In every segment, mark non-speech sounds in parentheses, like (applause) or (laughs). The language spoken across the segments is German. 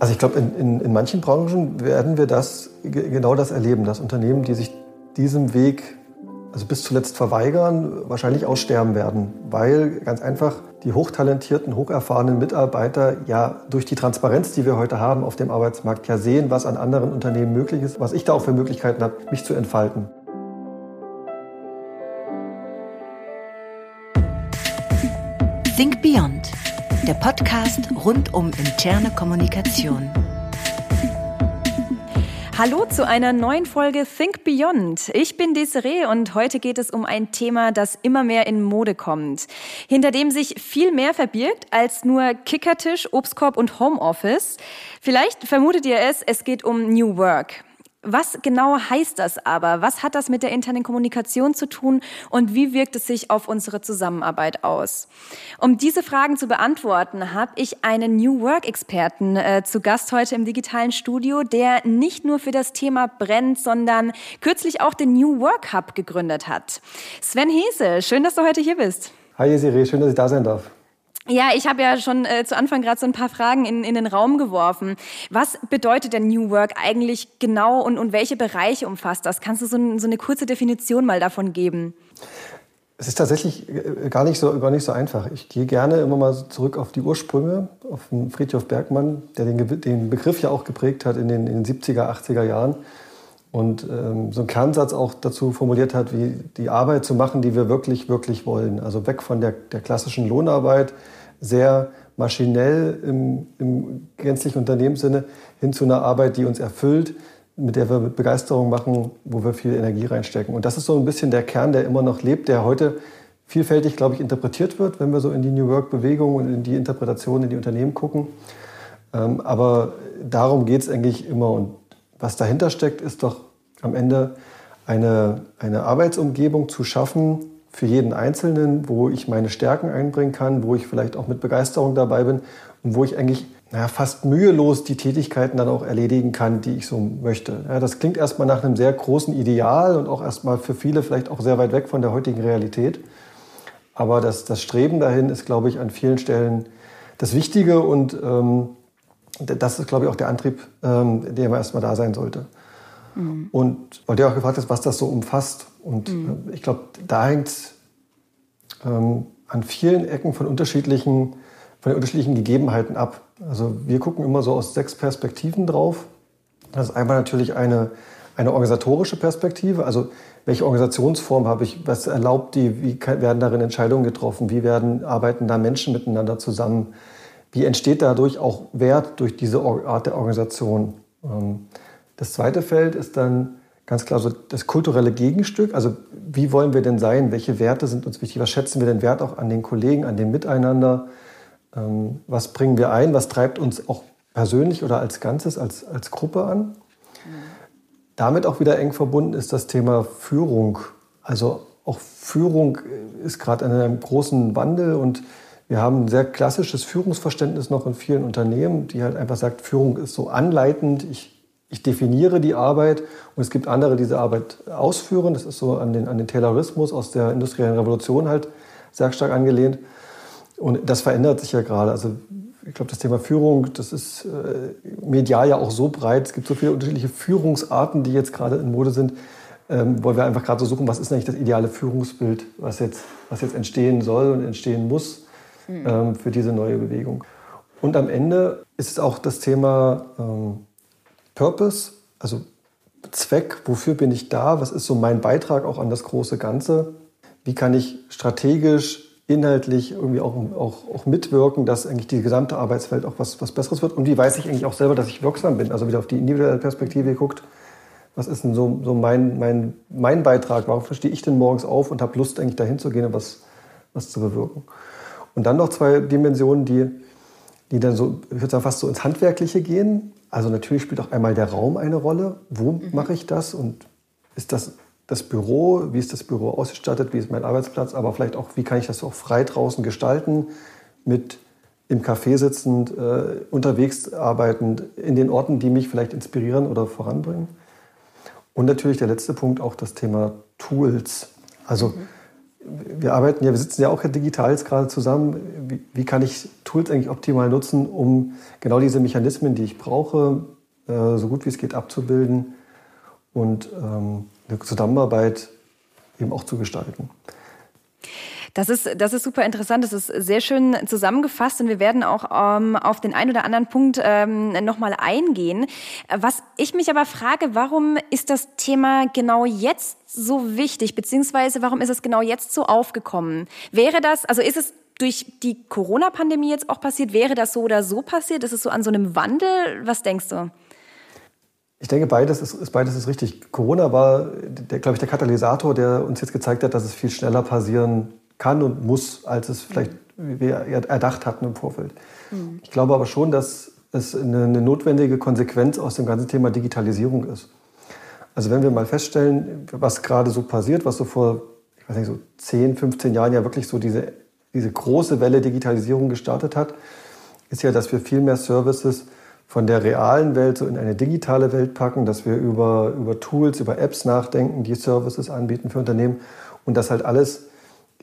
Also ich glaube, in, in, in manchen Branchen werden wir das genau das erleben, dass Unternehmen, die sich diesem Weg also bis zuletzt verweigern, wahrscheinlich aussterben werden, weil ganz einfach die hochtalentierten, hocherfahrenen Mitarbeiter ja durch die Transparenz, die wir heute haben auf dem Arbeitsmarkt, ja sehen, was an anderen Unternehmen möglich ist, was ich da auch für Möglichkeiten habe, mich zu entfalten. Think Beyond, der Podcast rund um interne Kommunikation. Hallo zu einer neuen Folge Think Beyond. Ich bin Desiree und heute geht es um ein Thema, das immer mehr in Mode kommt, hinter dem sich viel mehr verbirgt als nur Kickertisch, Obstkorb und Homeoffice. Vielleicht vermutet ihr es, es geht um New Work. Was genau heißt das aber? Was hat das mit der internen Kommunikation zu tun und wie wirkt es sich auf unsere Zusammenarbeit aus? Um diese Fragen zu beantworten, habe ich einen New Work-Experten äh, zu Gast heute im digitalen Studio, der nicht nur für das Thema brennt, sondern kürzlich auch den New Work Hub gegründet hat. Sven Hese, schön, dass du heute hier bist. Hi Siri, schön, dass ich da sein darf. Ja, ich habe ja schon äh, zu Anfang gerade so ein paar Fragen in, in den Raum geworfen. Was bedeutet denn New Work eigentlich genau und, und welche Bereiche umfasst das? Kannst du so, ein, so eine kurze Definition mal davon geben? Es ist tatsächlich äh, gar nicht, so, gar nicht so einfach. Ich gehe gerne immer mal zurück auf die Ursprünge, auf Friedhof Bergmann, der den, den Begriff ja auch geprägt hat in den, in den 70er, 80er Jahren und ähm, so einen Kernsatz auch dazu formuliert hat, wie die Arbeit zu machen, die wir wirklich, wirklich wollen. Also weg von der, der klassischen Lohnarbeit, sehr maschinell im, im gänzlichen Unternehmenssinne, hin zu einer Arbeit, die uns erfüllt, mit der wir mit Begeisterung machen, wo wir viel Energie reinstecken. Und das ist so ein bisschen der Kern, der immer noch lebt, der heute vielfältig, glaube ich, interpretiert wird, wenn wir so in die New Work-Bewegung und in die Interpretation in die Unternehmen gucken. Ähm, aber darum geht es eigentlich immer. Und was dahinter steckt, ist doch am Ende eine, eine Arbeitsumgebung zu schaffen für jeden Einzelnen, wo ich meine Stärken einbringen kann, wo ich vielleicht auch mit Begeisterung dabei bin und wo ich eigentlich naja, fast mühelos die Tätigkeiten dann auch erledigen kann, die ich so möchte. Ja, das klingt erstmal nach einem sehr großen Ideal und auch erstmal für viele vielleicht auch sehr weit weg von der heutigen Realität. Aber das, das Streben dahin ist, glaube ich, an vielen Stellen das Wichtige und ähm, das ist, glaube ich, auch der Antrieb, ähm, der immer erstmal da sein sollte. Mhm. Und weil du auch gefragt hast, was das so umfasst. Und mhm. äh, ich glaube, da hängt es ähm, an vielen Ecken von unterschiedlichen, von den unterschiedlichen Gegebenheiten ab. Also wir gucken immer so aus sechs Perspektiven drauf. Das ist einmal natürlich eine, eine organisatorische Perspektive, also welche Organisationsform habe ich, was erlaubt die, wie werden darin Entscheidungen getroffen, wie werden, arbeiten da Menschen miteinander zusammen, wie entsteht dadurch auch Wert durch diese Art der Organisation? Ähm, das zweite Feld ist dann ganz klar so das kulturelle Gegenstück. Also wie wollen wir denn sein? Welche Werte sind uns wichtig? Was schätzen wir denn Wert auch an den Kollegen, an dem Miteinander? Ähm, was bringen wir ein? Was treibt uns auch persönlich oder als Ganzes, als, als Gruppe an? Damit auch wieder eng verbunden ist das Thema Führung. Also auch Führung ist gerade in einem großen Wandel und wir haben ein sehr klassisches Führungsverständnis noch in vielen Unternehmen, die halt einfach sagt, Führung ist so anleitend, ich, ich definiere die Arbeit und es gibt andere, die diese Arbeit ausführen. Das ist so an den, an den Taylorismus aus der industriellen Revolution halt sehr stark angelehnt. Und das verändert sich ja gerade. Also ich glaube, das Thema Führung, das ist äh, medial ja auch so breit. Es gibt so viele unterschiedliche Führungsarten, die jetzt gerade in Mode sind, ähm, weil wir einfach gerade so suchen, was ist eigentlich das ideale Führungsbild, was jetzt, was jetzt entstehen soll und entstehen muss mhm. ähm, für diese neue Bewegung. Und am Ende ist es auch das Thema ähm, Purpose, also Zweck, wofür bin ich da, was ist so mein Beitrag auch an das große Ganze, wie kann ich strategisch, inhaltlich irgendwie auch, auch, auch mitwirken, dass eigentlich die gesamte Arbeitswelt auch was, was Besseres wird? Und wie weiß ich eigentlich auch selber, dass ich wirksam bin, also wieder auf die individuelle Perspektive geguckt, was ist denn so, so mein, mein, mein Beitrag, warum stehe ich denn morgens auf und habe Lust eigentlich dahin zu gehen und was, was zu bewirken. Und dann noch zwei Dimensionen, die, die dann so, ich würde sagen, fast so ins Handwerkliche gehen. Also natürlich spielt auch einmal der Raum eine Rolle. Wo mhm. mache ich das? Und ist das das Büro? Wie ist das Büro ausgestattet? Wie ist mein Arbeitsplatz? Aber vielleicht auch, wie kann ich das auch frei draußen gestalten? Mit im Café sitzend, äh, unterwegs arbeitend, in den Orten, die mich vielleicht inspirieren oder voranbringen. Und natürlich der letzte Punkt, auch das Thema Tools. Also mhm wir arbeiten ja, wir sitzen ja auch digital jetzt gerade zusammen. Wie, wie, kann ich Tools eigentlich optimal nutzen, um genau diese Mechanismen, die ich brauche, äh, so gut wie es geht abzubilden und ähm, eine Zusammenarbeit eben auch zu gestalten. Das ist, das ist super interessant. Das ist sehr schön zusammengefasst und wir werden auch ähm, auf den einen oder anderen Punkt ähm, nochmal eingehen. Was ich mich aber frage, warum ist das Thema genau jetzt so wichtig, beziehungsweise warum ist es genau jetzt so aufgekommen? Wäre das, also ist es durch die Corona-Pandemie jetzt auch passiert? Wäre das so oder so passiert? Ist es so an so einem Wandel? Was denkst du? Ich denke, beides ist, beides ist richtig. Corona war, der, glaube ich, der Katalysator, der uns jetzt gezeigt hat, dass es viel schneller passieren kann und muss, als es vielleicht wir erdacht hatten im Vorfeld. Mhm. Ich glaube aber schon, dass es eine, eine, notwendige Konsequenz aus dem ganzen Thema Digitalisierung ist. Also wenn wir mal feststellen, was gerade so passiert, was so vor, ich weiß nicht, so 10, 15 Jahren ja wirklich so diese, diese große Welle Digitalisierung gestartet hat, ist ja, dass wir viel mehr Services von der realen Welt so in eine digitale Welt packen, dass wir über, über Tools, über Apps nachdenken, die Services anbieten für Unternehmen und das halt alles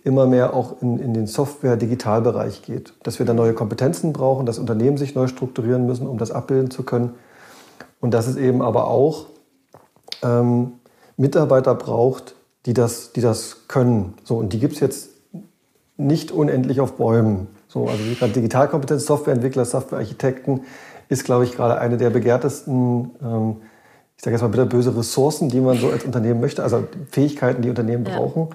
immer mehr auch in, in den Software-Digitalbereich geht. Dass wir da neue Kompetenzen brauchen, dass Unternehmen sich neu strukturieren müssen, um das abbilden zu können. Und dass es eben aber auch ähm, Mitarbeiter braucht, die das, die das können. So, und die gibt es jetzt nicht unendlich auf Bäumen. So, also gerade Digitalkompetenz, Softwareentwickler, Softwarearchitekten ist, glaube ich, gerade eine der begehrtesten, ähm, ich sage jetzt mal bitte böse Ressourcen, die man so als Unternehmen möchte, also Fähigkeiten, die Unternehmen ja. brauchen.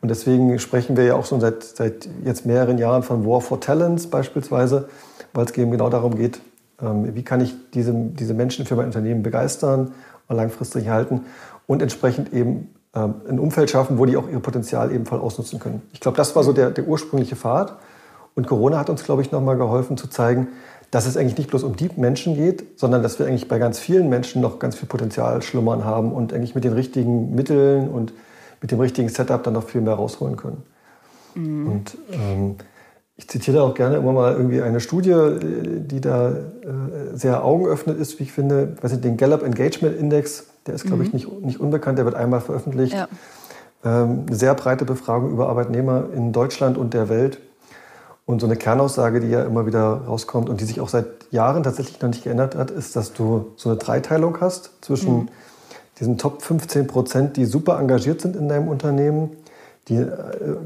Und deswegen sprechen wir ja auch schon seit, seit jetzt mehreren Jahren von War for Talents beispielsweise, weil es eben genau darum geht, ähm, wie kann ich diese, diese Menschen für mein Unternehmen begeistern und langfristig halten und entsprechend eben ähm, ein Umfeld schaffen, wo die auch ihr Potenzial ebenfalls ausnutzen können. Ich glaube, das war so der, der ursprüngliche Pfad. Und Corona hat uns, glaube ich, nochmal geholfen zu zeigen, dass es eigentlich nicht bloß um die Menschen geht, sondern dass wir eigentlich bei ganz vielen Menschen noch ganz viel Potenzial schlummern haben und eigentlich mit den richtigen Mitteln und mit dem richtigen Setup dann noch viel mehr rausholen können. Mhm. Und ähm, ich zitiere auch gerne immer mal irgendwie eine Studie, äh, die da äh, sehr augenöffnend ist, wie ich finde. Ich weiß nicht, den Gallup Engagement Index, der ist, glaube ich, mhm. nicht, nicht unbekannt, der wird einmal veröffentlicht. Ja. Ähm, eine sehr breite Befragung über Arbeitnehmer in Deutschland und der Welt. Und so eine Kernaussage, die ja immer wieder rauskommt und die sich auch seit Jahren tatsächlich noch nicht geändert hat, ist, dass du so eine Dreiteilung hast zwischen mhm diesen Top 15 Prozent, die super engagiert sind in deinem Unternehmen, die äh,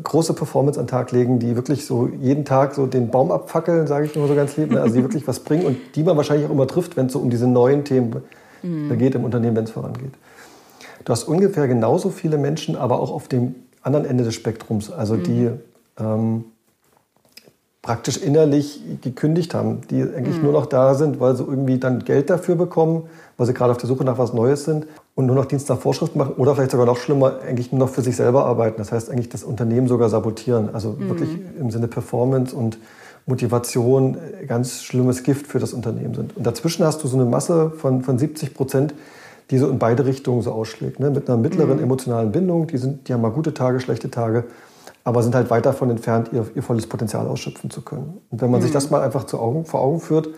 große Performance an den Tag legen, die wirklich so jeden Tag so den Baum abfackeln, sage ich nur so ganz lieb, ne? also die wirklich was bringen und die man wahrscheinlich auch immer trifft, wenn es so um diese neuen Themen mhm. geht im Unternehmen, wenn es vorangeht. Du hast ungefähr genauso viele Menschen, aber auch auf dem anderen Ende des Spektrums, also die mhm. ähm, praktisch innerlich gekündigt haben, die eigentlich mhm. nur noch da sind, weil sie irgendwie dann Geld dafür bekommen, weil sie gerade auf der Suche nach was Neues sind und nur noch Dienst nach Vorschrift machen oder vielleicht sogar noch schlimmer, eigentlich nur noch für sich selber arbeiten. Das heißt eigentlich das Unternehmen sogar sabotieren. Also mhm. wirklich im Sinne Performance und Motivation äh, ganz schlimmes Gift für das Unternehmen sind. Und dazwischen hast du so eine Masse von, von 70 Prozent, die so in beide Richtungen so ausschlägt. Ne? Mit einer mittleren mhm. emotionalen Bindung, die, sind, die haben mal gute Tage, schlechte Tage aber sind halt weit davon entfernt, ihr, ihr volles Potenzial ausschöpfen zu können. Und wenn man mhm. sich das mal einfach zu Augen, vor Augen führt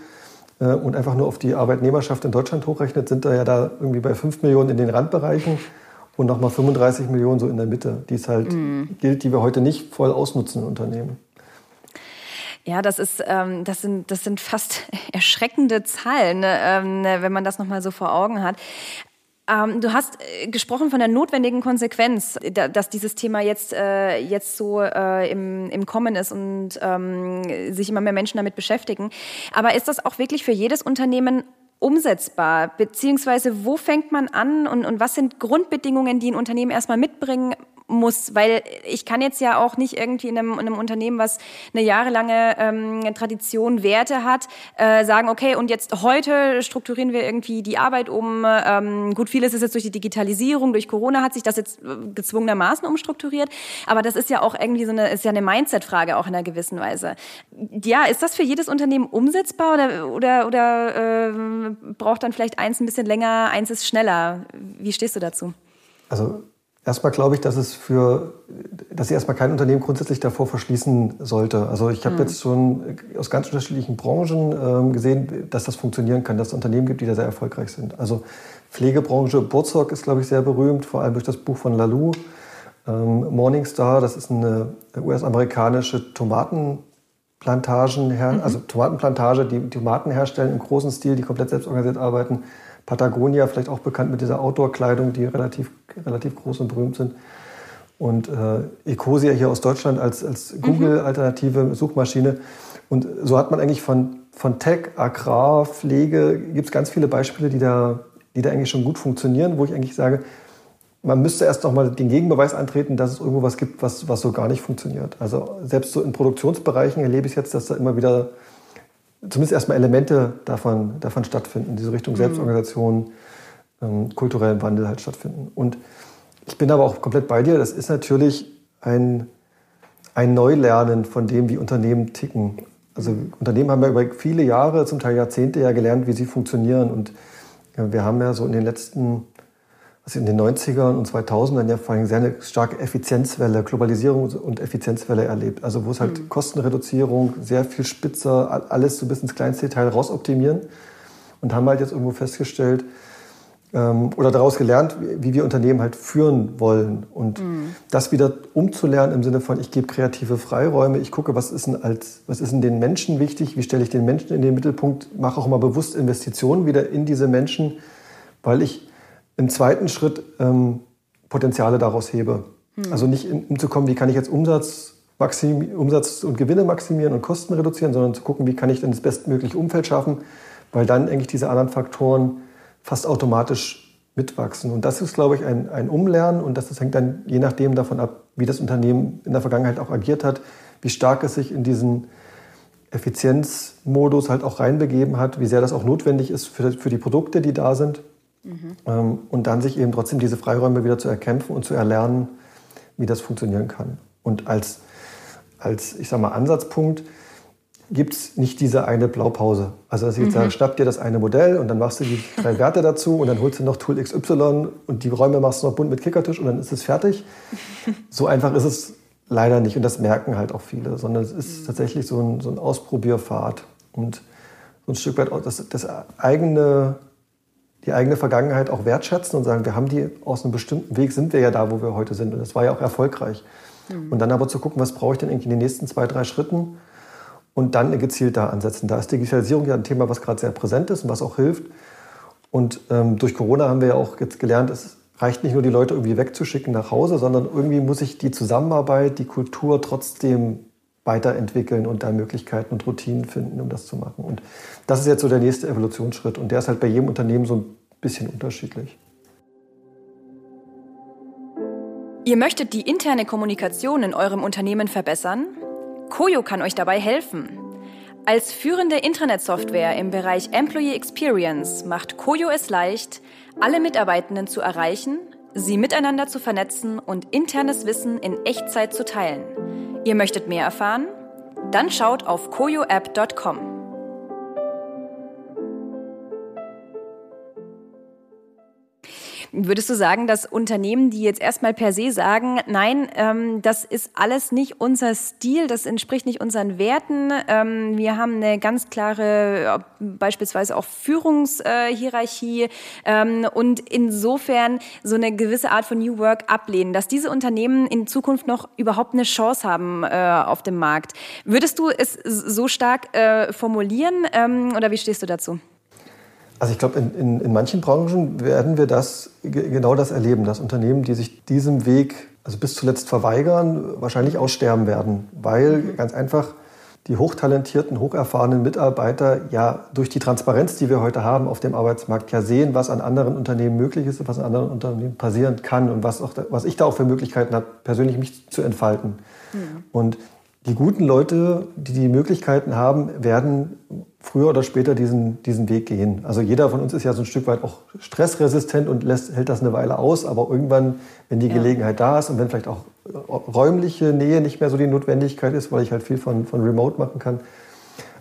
äh, und einfach nur auf die Arbeitnehmerschaft in Deutschland hochrechnet, sind da ja da irgendwie bei 5 Millionen in den Randbereichen und nochmal 35 Millionen so in der Mitte, die es halt mhm. gilt, die wir heute nicht voll ausnutzen in Unternehmen. Ja, das ist, ähm, das sind, das sind fast (laughs) erschreckende Zahlen, ne, ähm, wenn man das nochmal so vor Augen hat. Ähm, du hast äh, gesprochen von der notwendigen Konsequenz, da, dass dieses Thema jetzt, äh, jetzt so äh, im, im Kommen ist und ähm, sich immer mehr Menschen damit beschäftigen. Aber ist das auch wirklich für jedes Unternehmen umsetzbar? Beziehungsweise wo fängt man an und, und was sind Grundbedingungen, die ein Unternehmen erstmal mitbringen muss, weil ich kann jetzt ja auch nicht irgendwie in einem, in einem Unternehmen, was eine jahrelange ähm, Tradition, Werte hat, äh, sagen, okay, und jetzt heute strukturieren wir irgendwie die Arbeit um. Ähm, gut, vieles ist jetzt durch die Digitalisierung, durch Corona hat sich das jetzt äh, gezwungenermaßen umstrukturiert, aber das ist ja auch irgendwie so eine, ist ja eine Mindset-Frage auch in einer gewissen Weise. Ja, ist das für jedes Unternehmen umsetzbar oder, oder, oder äh, braucht dann vielleicht eins ein bisschen länger, eins ist schneller? Wie stehst du dazu? Also Erstmal glaube ich, dass es für, dass sich erstmal kein Unternehmen grundsätzlich davor verschließen sollte. Also ich habe mhm. jetzt schon aus ganz unterschiedlichen Branchen ähm, gesehen, dass das funktionieren kann, dass es Unternehmen gibt, die da sehr erfolgreich sind. Also Pflegebranche, Burzog ist, glaube ich, sehr berühmt, vor allem durch das Buch von Lalou. Ähm, Morningstar, das ist eine US-amerikanische Tomatenplantagen, mhm. also Tomatenplantage, die Tomaten herstellen im großen Stil, die komplett selbstorganisiert arbeiten. Patagonia, vielleicht auch bekannt mit dieser Outdoor-Kleidung, die relativ, relativ groß und berühmt sind. Und äh, Ecosia hier aus Deutschland als, als mhm. Google-alternative Suchmaschine. Und so hat man eigentlich von, von Tech, Agrar, Pflege, gibt es ganz viele Beispiele, die da, die da eigentlich schon gut funktionieren, wo ich eigentlich sage, man müsste erst noch mal den Gegenbeweis antreten, dass es irgendwo was gibt, was, was so gar nicht funktioniert. Also selbst so in Produktionsbereichen erlebe ich jetzt, dass da immer wieder zumindest erstmal Elemente davon, davon stattfinden, diese Richtung mhm. Selbstorganisation, ähm, kulturellen Wandel halt stattfinden. Und ich bin aber auch komplett bei dir, das ist natürlich ein, ein Neulernen von dem, wie Unternehmen ticken. Also Unternehmen haben ja über viele Jahre, zum Teil Jahrzehnte ja gelernt, wie sie funktionieren. Und wir haben ja so in den letzten was in den 90ern und 2000ern ja vor allem sehr eine starke Effizienzwelle, Globalisierung und Effizienzwelle erlebt. Also wo es halt mhm. Kostenreduzierung, sehr viel spitzer, alles so bis ins kleinste Detail rausoptimieren. Und haben halt jetzt irgendwo festgestellt ähm, oder daraus gelernt, wie wir Unternehmen halt führen wollen. Und mhm. das wieder umzulernen im Sinne von, ich gebe kreative Freiräume, ich gucke, was ist denn, als, was ist denn den Menschen wichtig, wie stelle ich den Menschen in den Mittelpunkt, mache auch mal bewusst Investitionen wieder in diese Menschen, weil ich im zweiten Schritt ähm, Potenziale daraus hebe. Hm. Also nicht umzukommen, wie kann ich jetzt Umsatz, Umsatz und Gewinne maximieren und Kosten reduzieren, sondern zu gucken, wie kann ich denn das bestmögliche Umfeld schaffen, weil dann eigentlich diese anderen Faktoren fast automatisch mitwachsen. Und das ist, glaube ich, ein, ein Umlernen und das, das hängt dann je nachdem davon ab, wie das Unternehmen in der Vergangenheit auch agiert hat, wie stark es sich in diesen Effizienzmodus halt auch reinbegeben hat, wie sehr das auch notwendig ist für, für die Produkte, die da sind. Mhm. und dann sich eben trotzdem diese Freiräume wieder zu erkämpfen und zu erlernen, wie das funktionieren kann. Und als, als ich sag mal, Ansatzpunkt gibt es nicht diese eine Blaupause. Also dass ich jetzt mhm. sage, schnapp dir das eine Modell und dann machst du die drei (laughs) Werte dazu und dann holst du noch Tool XY und die Räume machst du noch bunt mit Kickertisch und dann ist es fertig. So einfach ist es leider nicht und das merken halt auch viele, sondern es ist mhm. tatsächlich so ein, so ein Ausprobierpfad und so ein Stück weit das, das eigene die eigene Vergangenheit auch wertschätzen und sagen, wir haben die aus einem bestimmten Weg, sind wir ja da, wo wir heute sind. Und das war ja auch erfolgreich. Mhm. Und dann aber zu gucken, was brauche ich denn in den nächsten zwei, drei Schritten und dann gezielt da ansetzen. Da ist Digitalisierung ja ein Thema, was gerade sehr präsent ist und was auch hilft. Und ähm, durch Corona haben wir ja auch jetzt gelernt, es reicht nicht nur, die Leute irgendwie wegzuschicken nach Hause, sondern irgendwie muss ich die Zusammenarbeit, die Kultur trotzdem weiterentwickeln und da Möglichkeiten und Routinen finden, um das zu machen. Und das ist jetzt so der nächste Evolutionsschritt. Und der ist halt bei jedem Unternehmen so ein bisschen unterschiedlich. Ihr möchtet die interne Kommunikation in eurem Unternehmen verbessern? Koyo kann euch dabei helfen. Als führende Internetsoftware im Bereich Employee Experience macht Koyo es leicht, alle Mitarbeitenden zu erreichen, sie miteinander zu vernetzen und internes Wissen in Echtzeit zu teilen. Ihr möchtet mehr erfahren? Dann schaut auf koyoapp.com. Würdest du sagen, dass Unternehmen, die jetzt erstmal per se sagen, nein, ähm, das ist alles nicht unser Stil, das entspricht nicht unseren Werten, ähm, wir haben eine ganz klare, beispielsweise auch Führungshierarchie ähm, und insofern so eine gewisse Art von New Work ablehnen, dass diese Unternehmen in Zukunft noch überhaupt eine Chance haben äh, auf dem Markt. Würdest du es so stark äh, formulieren ähm, oder wie stehst du dazu? Also ich glaube, in, in, in, manchen Branchen werden wir das genau das erleben, dass Unternehmen, die sich diesem Weg also bis zuletzt verweigern, wahrscheinlich aussterben werden, weil mhm. ganz einfach die hochtalentierten, hocherfahrenen Mitarbeiter ja durch die Transparenz, die wir heute haben auf dem Arbeitsmarkt, ja sehen, was an anderen Unternehmen möglich ist und was an anderen Unternehmen passieren kann und was, auch, was ich da auch für Möglichkeiten habe, persönlich mich zu entfalten. Mhm. Und die guten Leute, die die Möglichkeiten haben, werden früher oder später diesen, diesen Weg gehen. Also jeder von uns ist ja so ein Stück weit auch stressresistent und lässt, hält das eine Weile aus, aber irgendwann, wenn die ja. Gelegenheit da ist und wenn vielleicht auch räumliche Nähe nicht mehr so die Notwendigkeit ist, weil ich halt viel von, von Remote machen kann,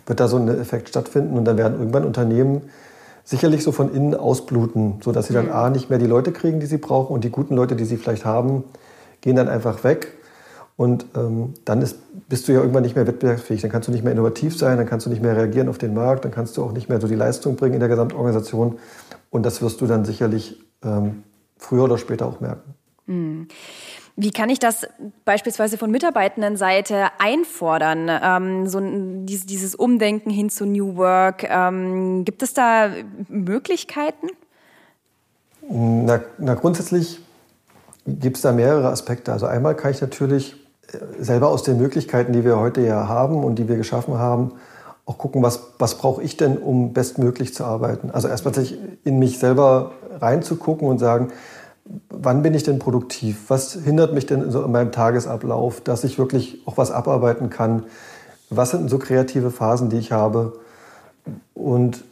wird da so ein Effekt stattfinden und dann werden irgendwann Unternehmen sicherlich so von innen ausbluten, sodass sie dann mhm. A nicht mehr die Leute kriegen, die sie brauchen und die guten Leute, die sie vielleicht haben, gehen dann einfach weg und ähm, dann ist, bist du ja irgendwann nicht mehr wettbewerbsfähig. Dann kannst du nicht mehr innovativ sein, dann kannst du nicht mehr reagieren auf den Markt, dann kannst du auch nicht mehr so die Leistung bringen in der Gesamtorganisation. Und das wirst du dann sicherlich ähm, früher oder später auch merken. Mhm. Wie kann ich das beispielsweise von Mitarbeitendenseite einfordern? Ähm, so dieses, dieses Umdenken hin zu New Work. Ähm, gibt es da Möglichkeiten? Na, na grundsätzlich gibt es da mehrere Aspekte. Also einmal kann ich natürlich selber aus den Möglichkeiten, die wir heute ja haben und die wir geschaffen haben, auch gucken, was, was brauche ich denn, um bestmöglich zu arbeiten. Also erstmal sich in mich selber reinzugucken und sagen, wann bin ich denn produktiv? Was hindert mich denn so in meinem Tagesablauf, dass ich wirklich auch was abarbeiten kann? Was sind so kreative Phasen, die ich habe? Und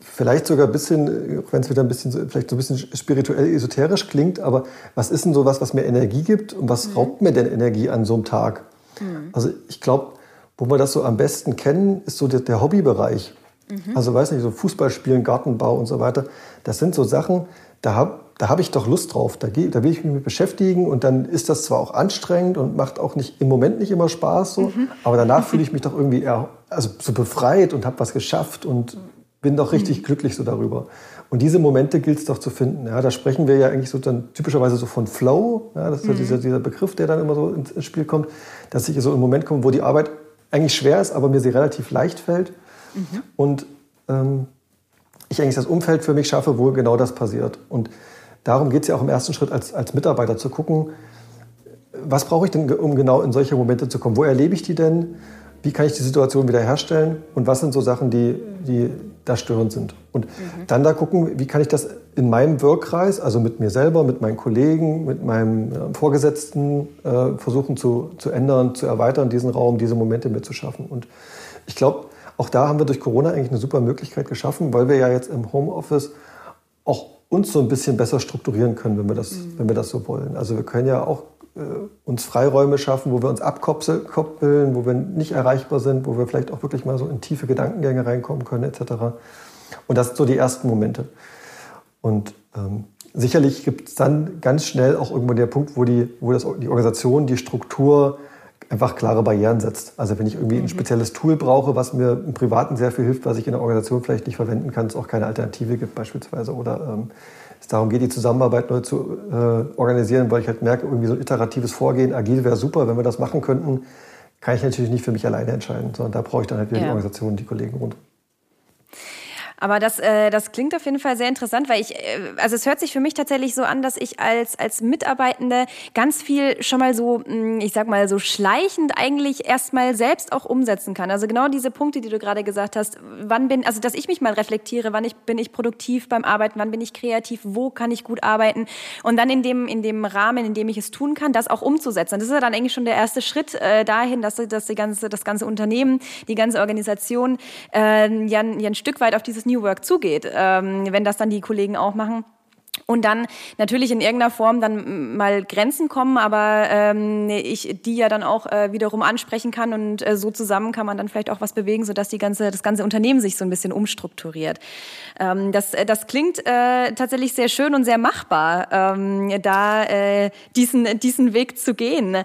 vielleicht sogar ein bisschen, wenn es wieder ein bisschen, vielleicht so ein bisschen spirituell esoterisch klingt, aber was ist denn so was, was mir Energie gibt und was mhm. raubt mir denn Energie an so einem Tag? Mhm. Also ich glaube, wo wir das so am besten kennen, ist so der, der Hobbybereich. Mhm. Also weiß nicht, so Fußball spielen, Gartenbau und so weiter. Das sind so Sachen, da habe da hab ich doch Lust drauf. Da, da will ich mich mit beschäftigen und dann ist das zwar auch anstrengend und macht auch nicht im Moment nicht immer Spaß so, mhm. aber danach (laughs) fühle ich mich doch irgendwie eher also so befreit und habe was geschafft und bin doch richtig mhm. glücklich so darüber. Und diese Momente gilt es doch zu finden. Ja, da sprechen wir ja eigentlich so dann typischerweise so von Flow. Ja, das ist mhm. ja dieser, dieser Begriff, der dann immer so ins, Spiel kommt, dass ich so im Moment komme, wo die Arbeit eigentlich schwer ist, aber mir sie relativ leicht fällt. Mhm. Und ähm, ich eigentlich das Umfeld für mich schaffe, wo genau das passiert. Und darum geht es ja auch im ersten Schritt als, als Mitarbeiter zu gucken, was brauche ich denn, um genau in solche Momente zu kommen? Wo erlebe ich die denn? Wie kann ich die Situation wiederherstellen? Und was sind so Sachen, die, die da störend sind. Und mhm. dann da gucken, wie kann ich das in meinem Wirkkreis, also mit mir selber, mit meinen Kollegen, mit meinem äh, Vorgesetzten äh, versuchen zu, zu ändern, zu erweitern, diesen Raum, diese Momente mir zu schaffen. Und ich glaube, auch da haben wir durch Corona eigentlich eine super Möglichkeit geschaffen, weil wir ja jetzt im Homeoffice auch uns so ein bisschen besser strukturieren können, wenn wir das, mhm. wenn wir das so wollen. Also wir können ja auch uns Freiräume schaffen, wo wir uns abkoppeln, wo wir nicht erreichbar sind, wo wir vielleicht auch wirklich mal so in tiefe Gedankengänge reinkommen können, etc. Und das sind so die ersten Momente. Und ähm, sicherlich gibt es dann ganz schnell auch irgendwo der Punkt, wo, die, wo das, die Organisation, die Struktur einfach klare Barrieren setzt. Also wenn ich irgendwie ein mhm. spezielles Tool brauche, was mir im Privaten sehr viel hilft, was ich in der Organisation vielleicht nicht verwenden kann, es auch keine Alternative gibt beispielsweise oder ähm, es darum geht, die Zusammenarbeit neu zu äh, organisieren, weil ich halt merke, irgendwie so ein iteratives Vorgehen, agil wäre super, wenn wir das machen könnten, kann ich natürlich nicht für mich alleine entscheiden, sondern da brauche ich dann halt wieder ja. die Organisation, die Kollegen rund. Aber das, äh, das klingt auf jeden Fall sehr interessant, weil ich, äh, also es hört sich für mich tatsächlich so an, dass ich als, als Mitarbeitende ganz viel schon mal so, hm, ich sag mal, so schleichend eigentlich erstmal selbst auch umsetzen kann. Also genau diese Punkte, die du gerade gesagt hast, wann bin, also dass ich mich mal reflektiere, wann ich, bin ich produktiv beim Arbeiten, wann bin ich kreativ, wo kann ich gut arbeiten und dann in dem, in dem Rahmen, in dem ich es tun kann, das auch umzusetzen. Das ist ja dann eigentlich schon der erste Schritt äh, dahin, dass, dass die ganze, das ganze Unternehmen, die ganze Organisation äh, ja, ja ein Stück weit auf dieses New Work zugeht, ähm, wenn das dann die Kollegen auch machen. Und dann natürlich in irgendeiner Form dann mal Grenzen kommen, aber ähm, ich die ja dann auch äh, wiederum ansprechen kann und äh, so zusammen kann man dann vielleicht auch was bewegen, sodass die ganze, das ganze Unternehmen sich so ein bisschen umstrukturiert. Ähm, das, äh, das klingt äh, tatsächlich sehr schön und sehr machbar, ähm, da äh, diesen, diesen Weg zu gehen.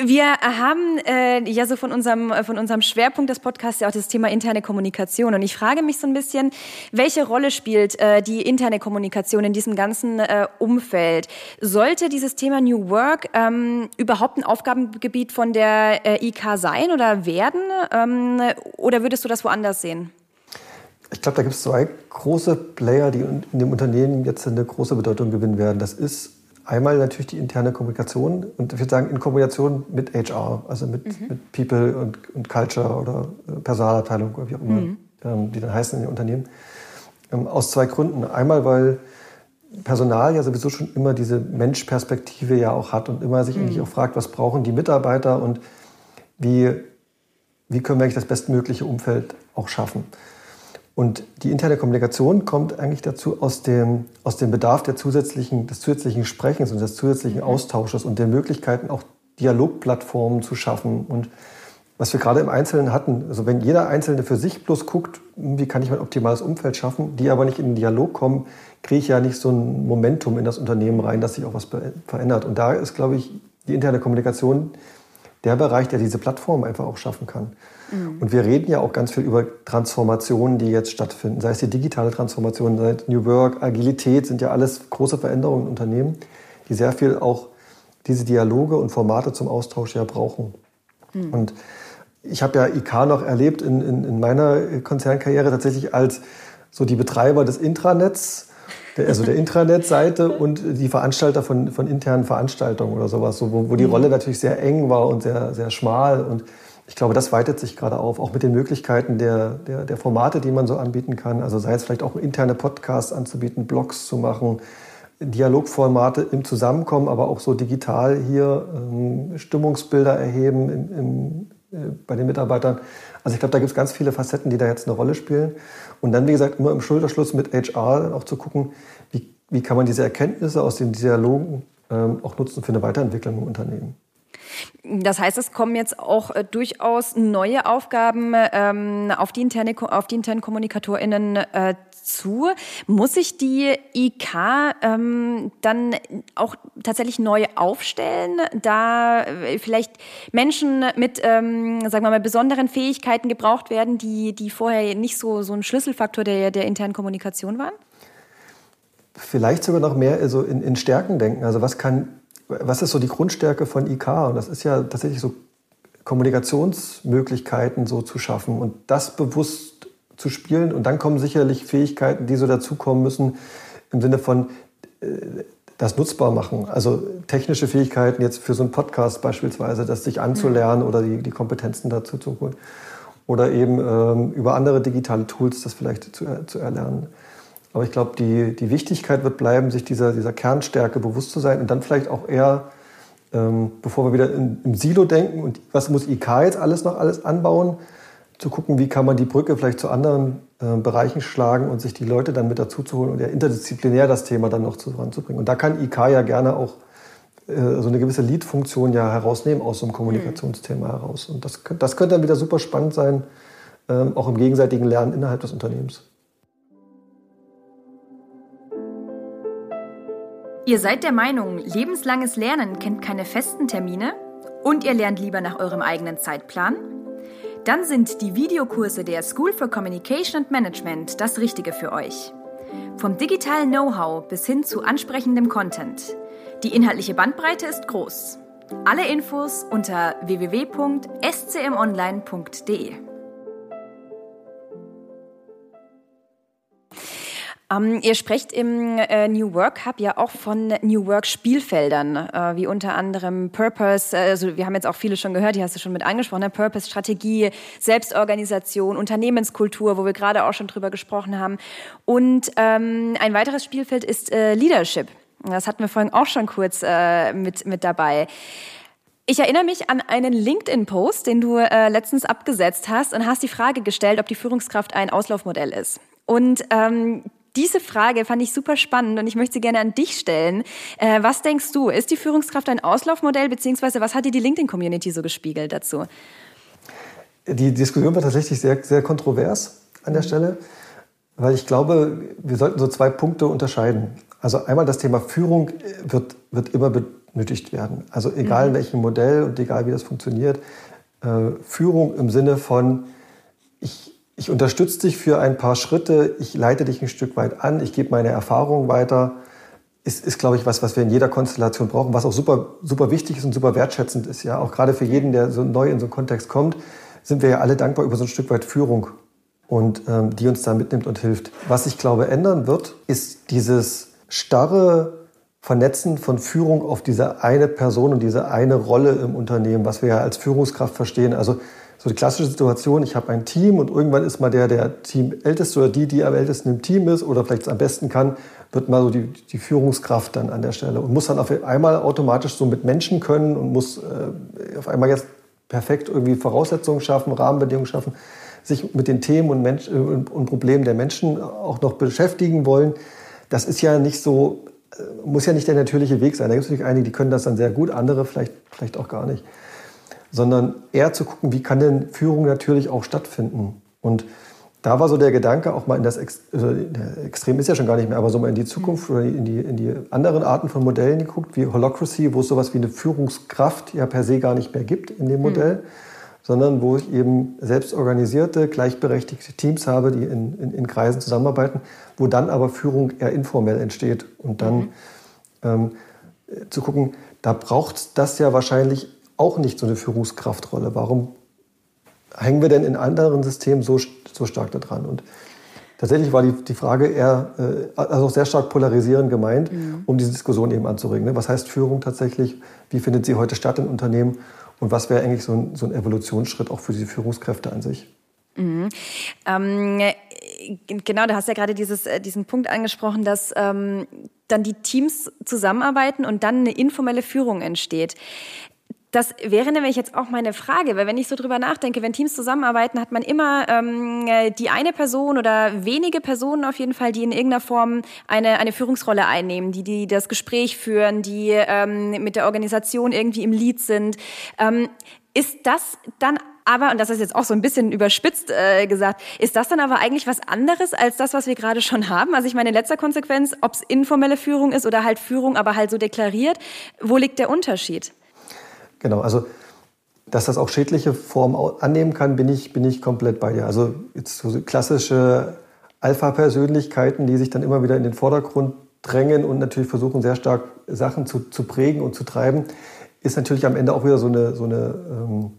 Wir haben äh, ja so von unserem, von unserem Schwerpunkt des Podcasts ja auch das Thema interne Kommunikation. Und ich frage mich so ein bisschen, welche Rolle spielt äh, die interne Kommunikation in diesem ganzen äh, Umfeld? Sollte dieses Thema New Work ähm, überhaupt ein Aufgabengebiet von der äh, IK sein oder werden? Ähm, oder würdest du das woanders sehen? Ich glaube, da gibt es zwei große Player, die in dem Unternehmen jetzt eine große Bedeutung gewinnen werden. Das ist Einmal natürlich die interne Kommunikation und ich würde sagen in Kombination mit HR, also mit, mhm. mit People und, und, Culture oder äh, Personalabteilung oder wie auch immer, mhm. ähm, die dann heißen in den Unternehmen. Ähm, aus zwei Gründen. Einmal, weil Personal ja sowieso schon immer diese Menschperspektive ja auch hat und immer sich mhm. eigentlich auch fragt, was brauchen die Mitarbeiter und wie, wie können wir eigentlich das bestmögliche Umfeld auch schaffen. Und die interne Kommunikation kommt eigentlich dazu aus dem, aus dem Bedarf der zusätzlichen, des zusätzlichen Sprechens und des zusätzlichen mhm. Austausches und der Möglichkeiten, auch Dialogplattformen zu schaffen. Und was wir gerade im Einzelnen hatten, also wenn jeder Einzelne für sich bloß guckt, wie kann ich mein optimales Umfeld schaffen, die aber nicht in den Dialog kommen, kriege ich ja nicht so ein Momentum in das Unternehmen rein, dass sich auch was verändert. Und da ist, glaube ich, die interne Kommunikation der Bereich, der diese Plattform einfach auch schaffen kann. Mhm. Und wir reden ja auch ganz viel über Transformationen, die jetzt stattfinden. Sei es die digitale Transformation, sei es New Work, Agilität, sind ja alles große Veränderungen in Unternehmen, die sehr viel auch diese Dialoge und Formate zum Austausch ja brauchen. Mhm. Und ich habe ja IK noch erlebt in, in, in meiner Konzernkarriere tatsächlich als so die Betreiber des Intranets, also der (laughs) Intranet-Seite und die Veranstalter von, von internen Veranstaltungen oder sowas, so, wo, wo die mhm. Rolle natürlich sehr eng war und sehr, sehr schmal. Und ich glaube, das weitet sich gerade auf, auch mit den Möglichkeiten der, der, der Formate, die man so anbieten kann. Also sei es vielleicht auch interne Podcasts anzubieten, Blogs zu machen, Dialogformate im Zusammenkommen, aber auch so digital hier ähm, Stimmungsbilder erheben im, im, äh, bei den Mitarbeitern. Also ich glaube, da gibt es ganz viele Facetten, die da jetzt eine Rolle spielen. Und dann, wie gesagt, immer im Schulterschluss mit HR auch zu gucken, wie, wie kann man diese Erkenntnisse aus den Dialogen ähm, auch nutzen für eine Weiterentwicklung im Unternehmen. Das heißt, es kommen jetzt auch äh, durchaus neue Aufgaben ähm, auf, die interne, auf die internen KommunikatorInnen äh, zu. Muss sich die IK ähm, dann auch tatsächlich neu aufstellen, da äh, vielleicht Menschen mit, ähm, sagen wir mal, besonderen Fähigkeiten gebraucht werden, die, die vorher nicht so, so ein Schlüsselfaktor der, der internen Kommunikation waren? Vielleicht sogar noch mehr also in, in Stärken denken. Also was kann was ist so die Grundstärke von IK? Und das ist ja tatsächlich so Kommunikationsmöglichkeiten so zu schaffen und das bewusst zu spielen. Und dann kommen sicherlich Fähigkeiten, die so dazukommen müssen im Sinne von äh, das nutzbar machen. Also technische Fähigkeiten jetzt für so einen Podcast beispielsweise, das sich anzulernen mhm. oder die, die Kompetenzen dazu zu holen. Oder eben ähm, über andere digitale Tools das vielleicht zu, äh, zu erlernen. Aber ich glaube, die, die Wichtigkeit wird bleiben, sich dieser, dieser Kernstärke bewusst zu sein und dann vielleicht auch eher, ähm, bevor wir wieder in, im Silo denken und was muss IK jetzt alles noch alles anbauen, zu gucken, wie kann man die Brücke vielleicht zu anderen äh, Bereichen schlagen und sich die Leute dann mit dazu zu holen und ja interdisziplinär das Thema dann noch voranzubringen. Und da kann IK ja gerne auch äh, so eine gewisse Lead-Funktion ja herausnehmen aus so einem Kommunikationsthema heraus. Und das, das könnte dann wieder super spannend sein, ähm, auch im gegenseitigen Lernen innerhalb des Unternehmens. Ihr seid der Meinung, lebenslanges Lernen kennt keine festen Termine und ihr lernt lieber nach eurem eigenen Zeitplan? Dann sind die Videokurse der School for Communication and Management das Richtige für euch. Vom digitalen Know-how bis hin zu ansprechendem Content. Die inhaltliche Bandbreite ist groß. Alle Infos unter www.scmonline.de. Ähm, ihr sprecht im äh, New Work Hub ja auch von New Work Spielfeldern, äh, wie unter anderem Purpose, äh, also wir haben jetzt auch viele schon gehört, die hast du schon mit angesprochen, ne? Purpose, Strategie, Selbstorganisation, Unternehmenskultur, wo wir gerade auch schon drüber gesprochen haben. Und ähm, ein weiteres Spielfeld ist äh, Leadership. Das hatten wir vorhin auch schon kurz äh, mit, mit dabei. Ich erinnere mich an einen LinkedIn-Post, den du äh, letztens abgesetzt hast und hast die Frage gestellt, ob die Führungskraft ein Auslaufmodell ist. Und ähm, diese Frage fand ich super spannend und ich möchte sie gerne an dich stellen. Äh, was denkst du, ist die Führungskraft ein Auslaufmodell, beziehungsweise was hat dir die LinkedIn-Community so gespiegelt dazu? Die Diskussion war tatsächlich sehr, sehr kontrovers an der mhm. Stelle, weil ich glaube, wir sollten so zwei Punkte unterscheiden. Also einmal das Thema Führung wird, wird immer benötigt werden. Also egal in mhm. welchem Modell und egal wie das funktioniert, äh, Führung im Sinne von, ich, ich unterstütze dich für ein paar Schritte, ich leite dich ein Stück weit an, ich gebe meine Erfahrungen weiter, ist, ist glaube ich, was, was wir in jeder Konstellation brauchen, was auch super, super wichtig ist und super wertschätzend ist. Ja, auch gerade für jeden, der so neu in so einen Kontext kommt, sind wir ja alle dankbar über so ein Stück weit Führung und ähm, die uns da mitnimmt und hilft. Was ich glaube ändern wird, ist dieses starre Vernetzen von Führung auf diese eine Person und diese eine Rolle im Unternehmen, was wir ja als Führungskraft verstehen. Also so die klassische Situation, ich habe ein Team und irgendwann ist mal der, der Teamälteste oder die, die am ältesten im Team ist oder vielleicht am besten kann, wird mal so die, die Führungskraft dann an der Stelle und muss dann auf einmal automatisch so mit Menschen können und muss äh, auf einmal jetzt perfekt irgendwie Voraussetzungen schaffen, Rahmenbedingungen schaffen, sich mit den Themen und, Mensch, und, und Problemen der Menschen auch noch beschäftigen wollen. Das ist ja nicht so, äh, muss ja nicht der natürliche Weg sein. Da gibt es natürlich einige, die können das dann sehr gut, andere vielleicht, vielleicht auch gar nicht sondern eher zu gucken, wie kann denn Führung natürlich auch stattfinden. Und da war so der Gedanke, auch mal in das Ex also Extrem ist ja schon gar nicht mehr, aber so mal in die Zukunft oder in die, in die anderen Arten von Modellen geguckt, wie Holocracy, wo es sowas wie eine Führungskraft ja per se gar nicht mehr gibt in dem Modell, mhm. sondern wo ich eben selbst organisierte, gleichberechtigte Teams habe, die in, in, in, Kreisen zusammenarbeiten, wo dann aber Führung eher informell entsteht. Und dann mhm. ähm, zu gucken, da braucht das ja wahrscheinlich auch nicht so eine Führungskraftrolle. Warum hängen wir denn in anderen Systemen so, so stark daran? Und tatsächlich war die, die Frage eher, äh, also auch sehr stark polarisierend gemeint, mhm. um diese Diskussion eben anzuregen. Ne? Was heißt Führung tatsächlich? Wie findet sie heute statt in Unternehmen? Und was wäre eigentlich so ein, so ein Evolutionsschritt auch für diese Führungskräfte an sich? Mhm. Ähm, genau, du hast ja gerade dieses, äh, diesen Punkt angesprochen, dass ähm, dann die Teams zusammenarbeiten und dann eine informelle Führung entsteht. Das wäre nämlich jetzt auch meine Frage, weil wenn ich so drüber nachdenke, wenn Teams zusammenarbeiten, hat man immer ähm, die eine Person oder wenige Personen auf jeden Fall, die in irgendeiner Form eine, eine Führungsrolle einnehmen, die, die das Gespräch führen, die ähm, mit der Organisation irgendwie im Lied sind. Ähm, ist das dann aber, und das ist jetzt auch so ein bisschen überspitzt äh, gesagt, ist das dann aber eigentlich was anderes als das, was wir gerade schon haben? Also ich meine, in letzter Konsequenz, ob es informelle Führung ist oder halt Führung, aber halt so deklariert, wo liegt der Unterschied? Genau, also dass das auch schädliche Formen annehmen kann, bin ich, bin ich komplett bei dir. Also jetzt so klassische Alpha-Persönlichkeiten, die sich dann immer wieder in den Vordergrund drängen und natürlich versuchen, sehr stark Sachen zu, zu prägen und zu treiben, ist natürlich am Ende auch wieder so eine, so eine ähm,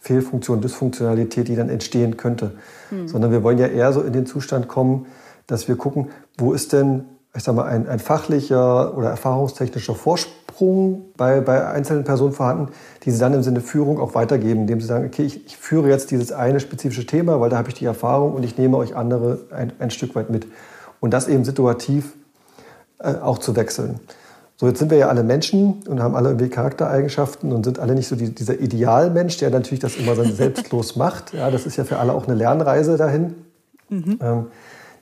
Fehlfunktion, Dysfunktionalität, die dann entstehen könnte. Mhm. Sondern wir wollen ja eher so in den Zustand kommen, dass wir gucken, wo ist denn ich sag mal, ein, ein fachlicher oder erfahrungstechnischer Vorsprung bei, bei einzelnen Personen vorhanden, die sie dann im Sinne Führung auch weitergeben, indem sie sagen, okay, ich, ich führe jetzt dieses eine spezifische Thema, weil da habe ich die Erfahrung und ich nehme euch andere ein, ein Stück weit mit. Und das eben situativ äh, auch zu wechseln. So, jetzt sind wir ja alle Menschen und haben alle irgendwie Charaktereigenschaften und sind alle nicht so die, dieser Idealmensch, der natürlich das immer dann (laughs) selbstlos macht. Ja, das ist ja für alle auch eine Lernreise dahin. Mhm. Ähm,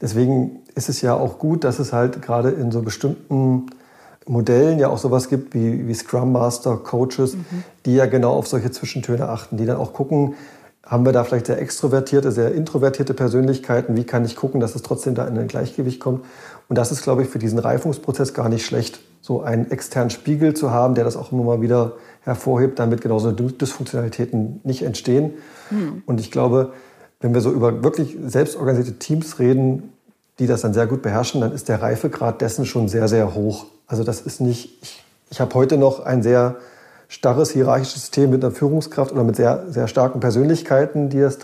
deswegen ist es ja auch gut, dass es halt gerade in so bestimmten Modellen ja auch sowas gibt wie, wie Scrum Master, Coaches, mhm. die ja genau auf solche Zwischentöne achten, die dann auch gucken, haben wir da vielleicht sehr extrovertierte, sehr introvertierte Persönlichkeiten, wie kann ich gucken, dass es trotzdem da in ein Gleichgewicht kommt. Und das ist, glaube ich, für diesen Reifungsprozess gar nicht schlecht, so einen externen Spiegel zu haben, der das auch immer mal wieder hervorhebt, damit genauso Dysfunktionalitäten nicht entstehen. Mhm. Und ich glaube, wenn wir so über wirklich selbstorganisierte Teams reden, die das dann sehr gut beherrschen, dann ist der Reifegrad dessen schon sehr, sehr hoch. Also das ist nicht, ich, ich habe heute noch ein sehr starres hierarchisches System mit einer Führungskraft oder mit sehr, sehr starken Persönlichkeiten, die das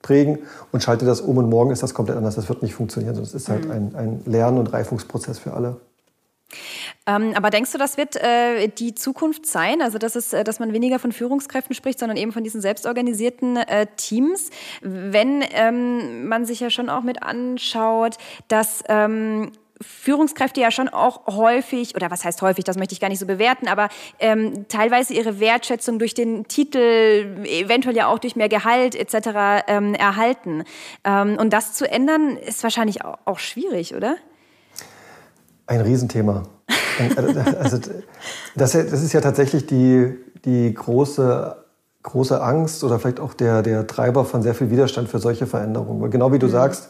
prägen und schalte das um und morgen ist das komplett anders. Das wird nicht funktionieren, sondern es ist halt mhm. ein, ein Lern- und Reifungsprozess für alle. Ähm, aber denkst du, das wird äh, die Zukunft sein? Also, dass, es, äh, dass man weniger von Führungskräften spricht, sondern eben von diesen selbstorganisierten äh, Teams? Wenn ähm, man sich ja schon auch mit anschaut, dass ähm, Führungskräfte ja schon auch häufig, oder was heißt häufig, das möchte ich gar nicht so bewerten, aber ähm, teilweise ihre Wertschätzung durch den Titel, eventuell ja auch durch mehr Gehalt etc. Ähm, erhalten. Ähm, und das zu ändern, ist wahrscheinlich auch, auch schwierig, oder? Ein Riesenthema. Äh, also, das, ist ja tatsächlich die, die große, große Angst oder vielleicht auch der, der Treiber von sehr viel Widerstand für solche Veränderungen. Genau wie du mhm. sagst,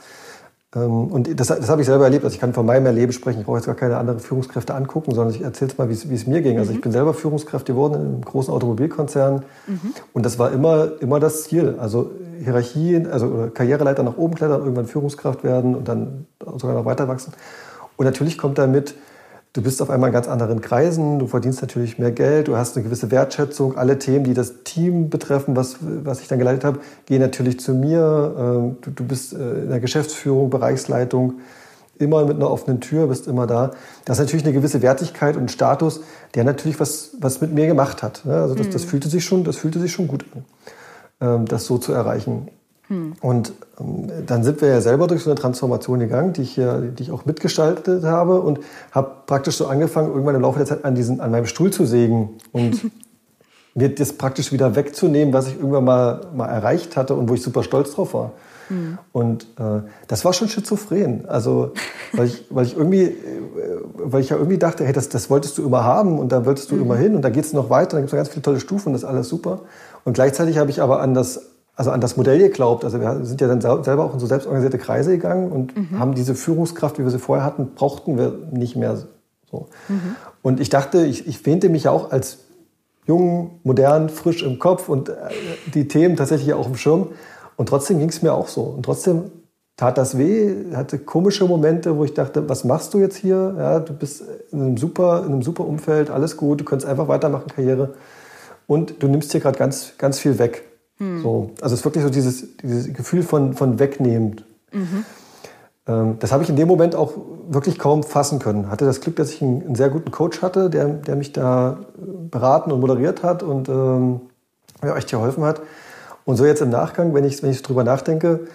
ähm, und das, das habe ich selber erlebt, also ich kann von meinem Erleben sprechen, ich brauche jetzt gar keine anderen Führungskräfte angucken, sondern ich erzähle es mal, wie es mir ging. Also ich mhm. bin selber Führungskraft geworden in einem großen Automobilkonzern mhm. und das war immer, immer das Ziel. Also Hierarchie, also Karriereleiter nach oben klettern, irgendwann Führungskraft werden und dann sogar noch weiter wachsen. Und natürlich kommt damit, du bist auf einmal in ganz anderen Kreisen, du verdienst natürlich mehr Geld, du hast eine gewisse Wertschätzung. Alle Themen, die das Team betreffen, was, was ich dann geleitet habe, gehen natürlich zu mir. Ähm, du, du bist äh, in der Geschäftsführung, Bereichsleitung. immer mit einer offenen Tür, bist immer da. Das ist natürlich eine gewisse Wertigkeit und Status, der natürlich was, was mit mir gemacht hat. Ne? Also das, das, mhm. fühlte sich schon, das fühlte sich schon gut an, ähm, das so zu erreichen. Hm. Und ähm, dann sind wir ja selber durch so eine Transformation gegangen, die ich, hier, die ich auch mitgestaltet habe und habe praktisch so angefangen, irgendwann im Laufe der Zeit an, diesen, an meinem Stuhl zu sägen und (laughs) mir das praktisch wieder wegzunehmen, was ich irgendwann mal, mal erreicht hatte und wo ich super stolz drauf war. Mhm. Und äh, das war schon schizophren. Also, weil ich, weil ich irgendwie, äh, weil ich ja irgendwie dachte, hey, das, das wolltest du immer haben und da wolltest du mhm. immer hin und da geht es noch weiter, da gibt es noch ganz viele tolle Stufen, das ist alles super. Und gleichzeitig habe ich aber an das, also an das Modell geglaubt. Also wir sind ja dann selber auch in so selbstorganisierte Kreise gegangen und mhm. haben diese Führungskraft, wie wir sie vorher hatten, brauchten wir nicht mehr so. Mhm. Und ich dachte, ich, ich wähnte mich ja auch als jung, modern, frisch im Kopf und äh, die Themen tatsächlich auch im Schirm. Und trotzdem ging es mir auch so. Und trotzdem tat das weh, hatte komische Momente, wo ich dachte, was machst du jetzt hier? Ja, du bist in einem super, in einem super Umfeld, alles gut, du könntest einfach weitermachen, Karriere. Und du nimmst hier gerade ganz, ganz viel weg. Hm. So, also es ist wirklich so dieses, dieses Gefühl von, von wegnehmen. Mhm. Ähm, das habe ich in dem Moment auch wirklich kaum fassen können. Hatte das Glück, dass ich einen, einen sehr guten Coach hatte, der, der mich da beraten und moderiert hat und ähm, mir echt geholfen hat. Und so jetzt im Nachgang, wenn ich, wenn ich drüber nachdenke,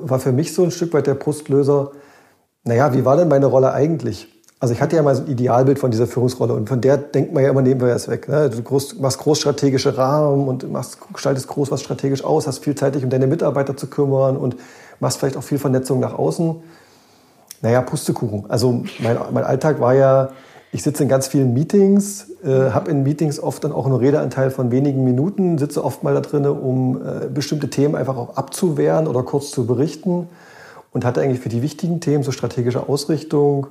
war für mich so ein Stück weit der Brustlöser, naja, wie war denn meine Rolle eigentlich? Also ich hatte ja mal so ein Idealbild von dieser Führungsrolle und von der denkt man ja immer, nehmen wir es weg. Ne? Du groß, machst groß strategische Rahmen und machst, gestaltest groß was strategisch aus, hast viel Zeit, dich um deine Mitarbeiter zu kümmern und machst vielleicht auch viel Vernetzung nach außen. Naja, Pustekuchen. Also mein, mein Alltag war ja ich sitze in ganz vielen Meetings, äh, habe in Meetings oft dann auch einen Redeanteil von wenigen Minuten, sitze oft mal da drin, um äh, bestimmte Themen einfach auch abzuwehren oder kurz zu berichten und hatte eigentlich für die wichtigen Themen, so strategische Ausrichtung,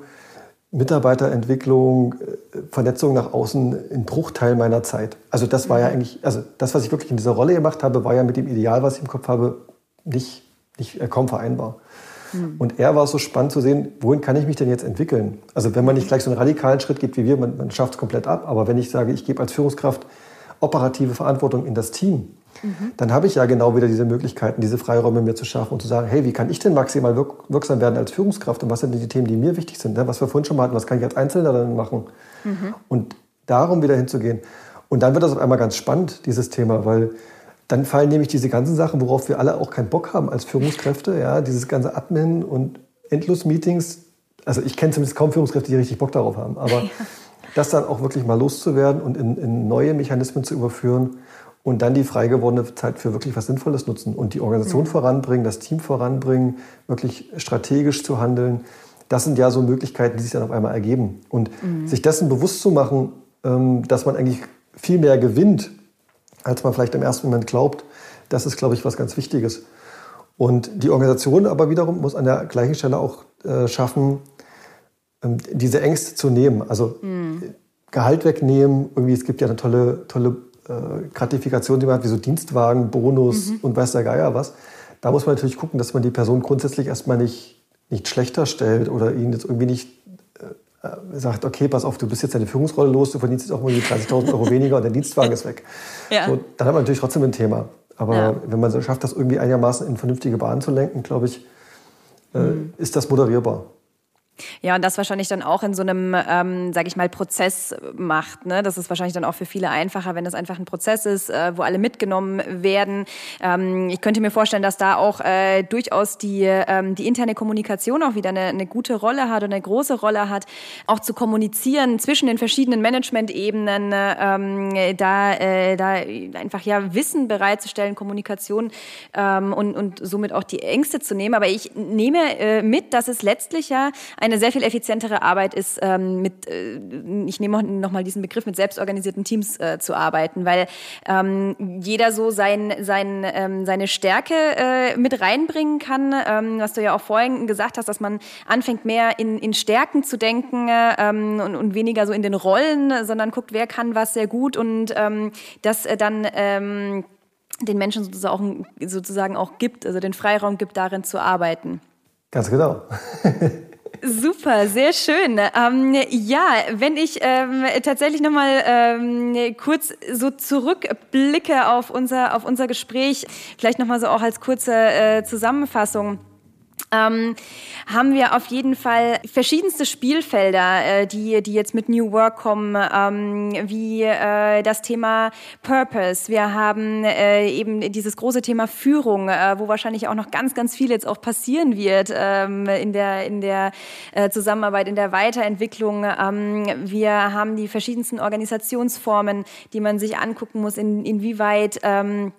Mitarbeiterentwicklung, äh, Vernetzung nach außen, ein Bruchteil meiner Zeit. Also das war ja mhm. eigentlich, also das, was ich wirklich in dieser Rolle gemacht habe, war ja mit dem Ideal, was ich im Kopf habe, nicht, nicht äh, kaum vereinbar. Mhm. Und er war so spannend zu sehen, wohin kann ich mich denn jetzt entwickeln? Also wenn man nicht gleich so einen radikalen Schritt geht wie wir, man, man schafft es komplett ab, aber wenn ich sage, ich gebe als Führungskraft operative Verantwortung in das Team, mhm. dann habe ich ja genau wieder diese Möglichkeiten, diese Freiräume mir zu schaffen und zu sagen, hey, wie kann ich denn maximal wirk wirksam werden als Führungskraft und was sind die Themen, die mir wichtig sind? Ne? Was wir vorhin schon mal hatten, was kann ich als Einzelner dann machen? Mhm. Und darum wieder hinzugehen. Und dann wird das auf einmal ganz spannend, dieses Thema, weil dann fallen nämlich diese ganzen Sachen, worauf wir alle auch keinen Bock haben als Führungskräfte, ja, dieses ganze Admin und Endlos-Meetings. Also ich kenne zumindest kaum Führungskräfte, die richtig Bock darauf haben. Aber ja. Das dann auch wirklich mal loszuwerden und in, in, neue Mechanismen zu überführen und dann die frei gewordene Zeit für wirklich was Sinnvolles nutzen und die Organisation mhm. voranbringen, das Team voranbringen, wirklich strategisch zu handeln. Das sind ja so Möglichkeiten, die sich dann auf einmal ergeben. Und mhm. sich dessen bewusst zu machen, ähm, dass man eigentlich viel mehr gewinnt als man vielleicht im ersten Moment glaubt. Das ist, glaube ich, was ganz Wichtiges. Und die Organisation aber wiederum muss an der gleichen Stelle auch äh, schaffen, diese Ängste zu nehmen. Also mhm. Gehalt wegnehmen. Irgendwie, es gibt ja eine tolle, tolle äh, Gratifikation, die man hat, wie so Dienstwagen, Bonus mhm. und weiß der Geier was. Da muss man natürlich gucken, dass man die Person grundsätzlich erstmal nicht, nicht schlechter stellt oder ihn jetzt irgendwie nicht äh, sagt, okay, pass auf, du bist jetzt deine Führungsrolle los, du verdienst jetzt auch mal 30.000 Euro weniger und der Dienstwagen ist weg. (laughs) Ja. So, dann hat man natürlich trotzdem ein Thema. Aber ja. wenn man es schafft, das irgendwie einigermaßen in vernünftige Bahnen zu lenken, glaube ich, äh, mhm. ist das moderierbar. Ja, und das wahrscheinlich dann auch in so einem, ähm, sage ich mal, Prozess macht. Ne? Das ist wahrscheinlich dann auch für viele einfacher, wenn das einfach ein Prozess ist, äh, wo alle mitgenommen werden. Ähm, ich könnte mir vorstellen, dass da auch äh, durchaus die, ähm, die interne Kommunikation auch wieder eine, eine gute Rolle hat und eine große Rolle hat, auch zu kommunizieren zwischen den verschiedenen Management-Ebenen, ähm, da, äh, da einfach ja Wissen bereitzustellen, Kommunikation ähm, und, und somit auch die Ängste zu nehmen. Aber ich nehme äh, mit, dass es letztlich ja eine sehr viel effizientere Arbeit ist, ähm, mit, äh, ich nehme noch mal diesen Begriff, mit selbstorganisierten Teams äh, zu arbeiten, weil ähm, jeder so sein, sein, ähm, seine Stärke äh, mit reinbringen kann, ähm, was du ja auch vorhin gesagt hast, dass man anfängt mehr in, in Stärken zu denken ähm, und, und weniger so in den Rollen, sondern guckt, wer kann was sehr gut und ähm, das äh, dann ähm, den Menschen sozusagen, sozusagen auch gibt, also den Freiraum gibt, darin zu arbeiten. Ganz genau. (laughs) Super, sehr schön. Ähm, ja, wenn ich ähm, tatsächlich nochmal ähm, kurz so zurückblicke auf unser, auf unser Gespräch, vielleicht nochmal so auch als kurze äh, Zusammenfassung. Ähm, haben wir auf jeden Fall verschiedenste Spielfelder, äh, die, die jetzt mit New Work kommen, ähm, wie äh, das Thema Purpose. Wir haben äh, eben dieses große Thema Führung, äh, wo wahrscheinlich auch noch ganz, ganz viel jetzt auch passieren wird ähm, in der, in der äh, Zusammenarbeit, in der Weiterentwicklung. Ähm, wir haben die verschiedensten Organisationsformen, die man sich angucken muss, in, inwieweit ähm,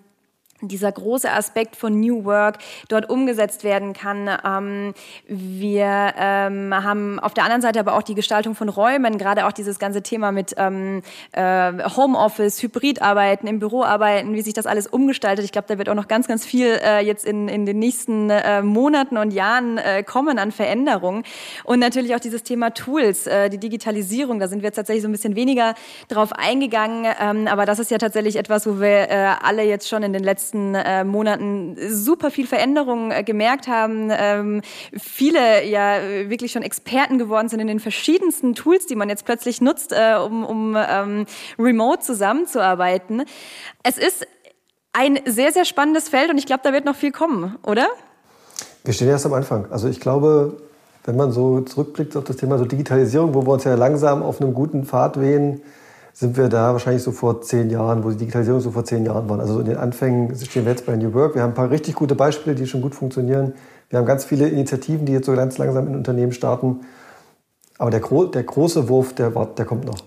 dieser große Aspekt von New Work dort umgesetzt werden kann. Ähm, wir ähm, haben auf der anderen Seite aber auch die Gestaltung von Räumen, gerade auch dieses ganze Thema mit ähm, äh, Homeoffice, Hybridarbeiten, im Büro arbeiten, wie sich das alles umgestaltet. Ich glaube, da wird auch noch ganz, ganz viel äh, jetzt in, in den nächsten äh, Monaten und Jahren äh, kommen an Veränderungen. Und natürlich auch dieses Thema Tools, äh, die Digitalisierung, da sind wir jetzt tatsächlich so ein bisschen weniger drauf eingegangen. Ähm, aber das ist ja tatsächlich etwas, wo wir äh, alle jetzt schon in den letzten letzten äh, Monaten super viel Veränderungen äh, gemerkt haben. Ähm, viele ja wirklich schon Experten geworden sind in den verschiedensten Tools, die man jetzt plötzlich nutzt, äh, um, um ähm, remote zusammenzuarbeiten. Es ist ein sehr, sehr spannendes Feld und ich glaube, da wird noch viel kommen, oder? Wir stehen erst am Anfang. Also ich glaube, wenn man so zurückblickt auf das Thema so Digitalisierung, wo wir uns ja langsam auf einem guten Pfad wehen, sind wir da wahrscheinlich so vor zehn Jahren, wo die Digitalisierung so vor zehn Jahren war. Also in den Anfängen stehen wir jetzt bei New Work. Wir haben ein paar richtig gute Beispiele, die schon gut funktionieren. Wir haben ganz viele Initiativen, die jetzt so ganz langsam in Unternehmen starten. Aber der, Gro der große Wurf, der, der kommt noch.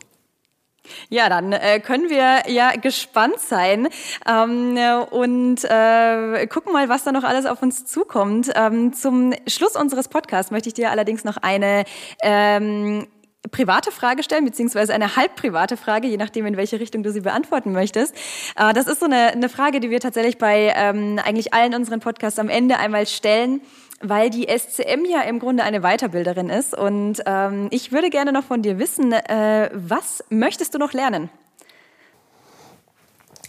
Ja, dann äh, können wir ja gespannt sein ähm, und äh, gucken mal, was da noch alles auf uns zukommt. Ähm, zum Schluss unseres Podcasts möchte ich dir allerdings noch eine ähm, private Frage stellen, beziehungsweise eine halb private Frage, je nachdem, in welche Richtung du sie beantworten möchtest. Das ist so eine, eine Frage, die wir tatsächlich bei ähm, eigentlich allen unseren Podcasts am Ende einmal stellen weil die SCM ja im Grunde eine Weiterbilderin ist. Und ähm, ich würde gerne noch von dir wissen, äh, was möchtest du noch lernen?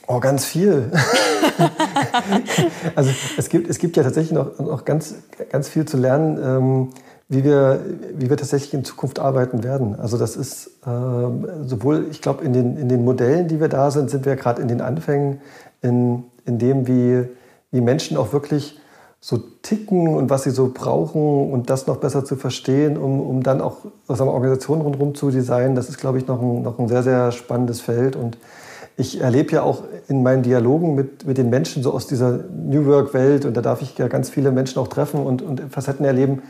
Oh, ganz viel. (laughs) also es gibt, es gibt ja tatsächlich noch, noch ganz, ganz viel zu lernen. Ähm, wie wir, wie wir tatsächlich in Zukunft arbeiten werden. Also das ist äh, sowohl, ich glaube, in den, in den Modellen, die wir da sind, sind wir gerade in den Anfängen, in, in dem, wie, wie Menschen auch wirklich so ticken und was sie so brauchen und das noch besser zu verstehen, um, um dann auch wir, Organisationen rundherum zu designen. Das ist, glaube ich, noch ein, noch ein sehr, sehr spannendes Feld. Und ich erlebe ja auch in meinen Dialogen mit, mit den Menschen so aus dieser New Work-Welt, und da darf ich ja ganz viele Menschen auch treffen und, und Facetten erleben,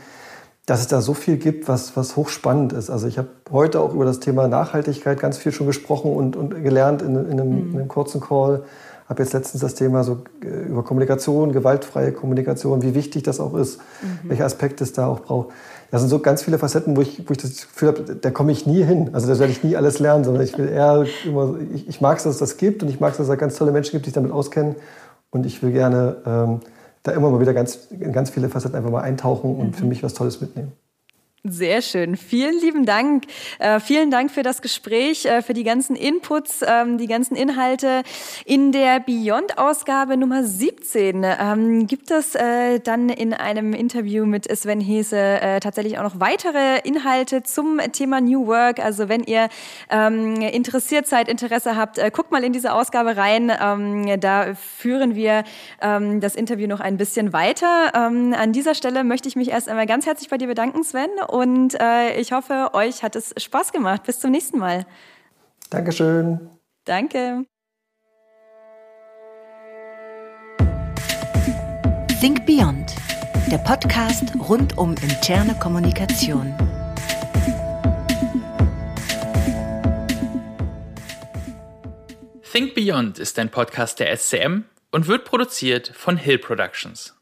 dass es da so viel gibt, was, was hochspannend ist. Also ich habe heute auch über das Thema Nachhaltigkeit ganz viel schon gesprochen und, und gelernt in, in, einem, mhm. in einem kurzen Call. Habe jetzt letztens das Thema so äh, über Kommunikation, gewaltfreie Kommunikation, wie wichtig das auch ist, mhm. welche Aspekte es da auch braucht. Das sind so ganz viele Facetten, wo ich, wo ich das Gefühl habe, da komme ich nie hin. Also da werde ich nie alles lernen, sondern ich will eher immer, ich, ich mag es, dass es das gibt und ich mag es, dass es da ganz tolle Menschen gibt, die sich damit auskennen. Und ich will gerne ähm, da immer mal wieder ganz, in ganz viele Facetten einfach mal eintauchen und mhm. für mich was Tolles mitnehmen. Sehr schön. Vielen lieben Dank. Äh, vielen Dank für das Gespräch, äh, für die ganzen Inputs, ähm, die ganzen Inhalte. In der Beyond-Ausgabe Nummer 17 ähm, gibt es äh, dann in einem Interview mit Sven Hese äh, tatsächlich auch noch weitere Inhalte zum Thema New Work. Also wenn ihr ähm, interessiert seid, Interesse habt, äh, guckt mal in diese Ausgabe rein. Ähm, da führen wir ähm, das Interview noch ein bisschen weiter. Ähm, an dieser Stelle möchte ich mich erst einmal ganz herzlich bei dir bedanken, Sven und äh, ich hoffe, euch hat es Spaß gemacht. Bis zum nächsten Mal. Dankeschön. Danke. Think Beyond, der Podcast rund um interne Kommunikation. Think Beyond ist ein Podcast der SCM und wird produziert von Hill Productions.